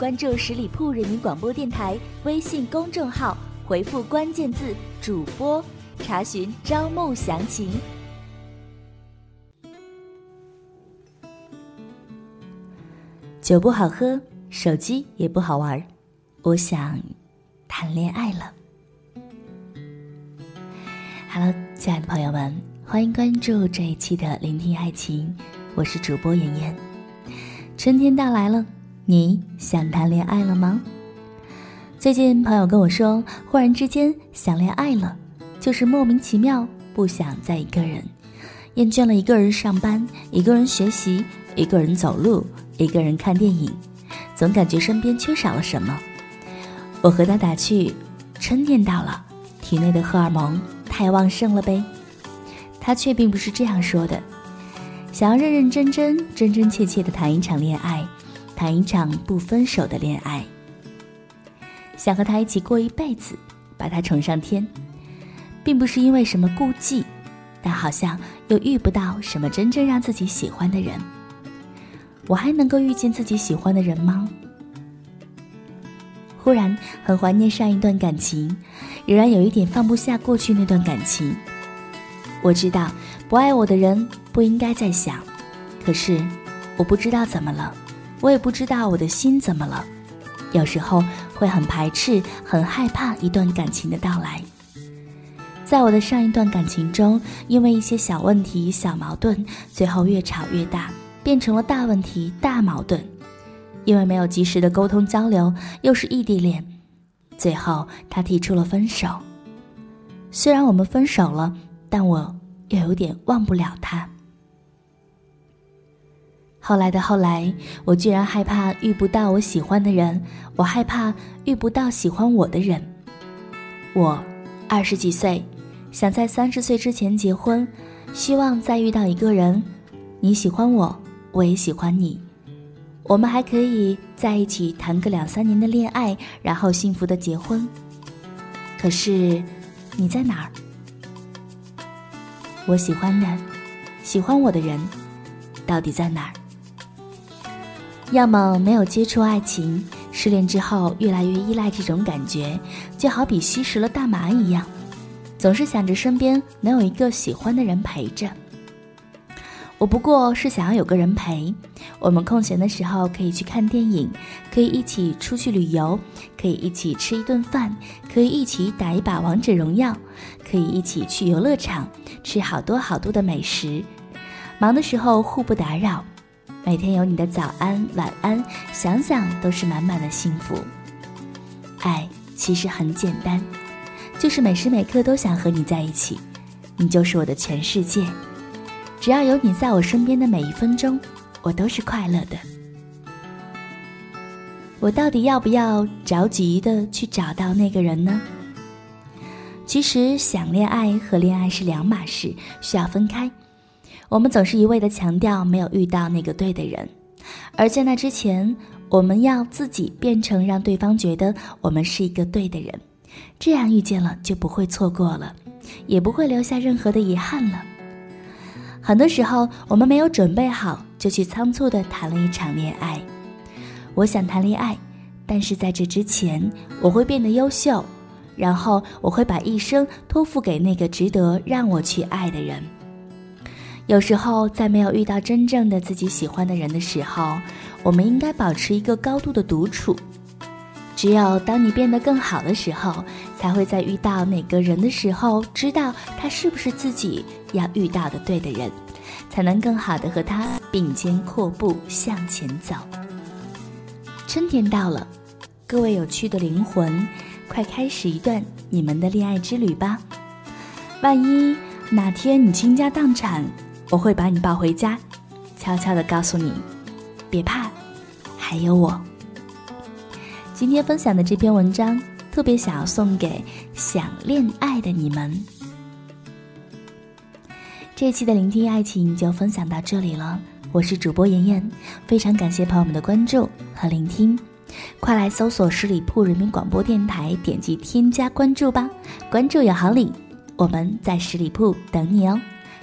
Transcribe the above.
关注十里铺人民广播电台微信公众号，回复关键字“主播”，查询招募详情。酒不好喝，手机也不好玩，我想谈恋爱了。Hello，亲爱的朋友们，欢迎关注这一期的《聆听爱情》，我是主播妍妍。春天到来了。你想谈恋爱了吗？最近朋友跟我说，忽然之间想恋爱了，就是莫名其妙不想再一个人，厌倦了一个人上班，一个人学习，一个人走路，一个人看电影，总感觉身边缺少了什么。我和他打趣：春天到了，体内的荷尔蒙太旺盛了呗。他却并不是这样说的，想要认认真真、真真切切的谈一场恋爱。谈一场不分手的恋爱，想和他一起过一辈子，把他宠上天，并不是因为什么顾忌，但好像又遇不到什么真正让自己喜欢的人。我还能够遇见自己喜欢的人吗？忽然很怀念上一段感情，仍然有一点放不下过去那段感情。我知道不爱我的人不应该再想，可是我不知道怎么了。我也不知道我的心怎么了，有时候会很排斥、很害怕一段感情的到来。在我的上一段感情中，因为一些小问题、小矛盾，最后越吵越大，变成了大问题、大矛盾。因为没有及时的沟通交流，又是异地恋，最后他提出了分手。虽然我们分手了，但我又有点忘不了他。后来的后来，我居然害怕遇不到我喜欢的人，我害怕遇不到喜欢我的人。我二十几岁，想在三十岁之前结婚，希望再遇到一个人，你喜欢我，我也喜欢你，我们还可以在一起谈个两三年的恋爱，然后幸福的结婚。可是，你在哪儿？我喜欢的，喜欢我的人，到底在哪儿？要么没有接触爱情，失恋之后越来越依赖这种感觉，就好比吸食了大麻一样，总是想着身边能有一个喜欢的人陪着。我不过是想要有个人陪，我们空闲的时候可以去看电影，可以一起出去旅游，可以一起吃一顿饭，可以一起打一把王者荣耀，可以一起去游乐场吃好多好多的美食，忙的时候互不打扰。每天有你的早安晚安，想想都是满满的幸福。爱其实很简单，就是每时每刻都想和你在一起，你就是我的全世界。只要有你在我身边的每一分钟，我都是快乐的。我到底要不要着急的去找到那个人呢？其实想恋爱和恋爱是两码事，需要分开。我们总是一味的强调没有遇到那个对的人，而在那之前，我们要自己变成让对方觉得我们是一个对的人，这样遇见了就不会错过了，也不会留下任何的遗憾了。很多时候，我们没有准备好，就去仓促的谈了一场恋爱。我想谈恋爱，但是在这之前，我会变得优秀，然后我会把一生托付给那个值得让我去爱的人。有时候，在没有遇到真正的自己喜欢的人的时候，我们应该保持一个高度的独处。只有当你变得更好的时候，才会在遇到哪个人的时候，知道他是不是自己要遇到的对的人，才能更好的和他并肩阔步向前走。春天到了，各位有趣的灵魂，快开始一段你们的恋爱之旅吧。万一哪天你倾家荡产，我会把你抱回家，悄悄地告诉你，别怕，还有我。今天分享的这篇文章，特别想要送给想恋爱的你们。这期的聆听爱情就分享到这里了，我是主播妍妍，非常感谢朋友们的关注和聆听，快来搜索十里铺人民广播电台，点击添加关注吧，关注有好礼，我们在十里铺等你哦，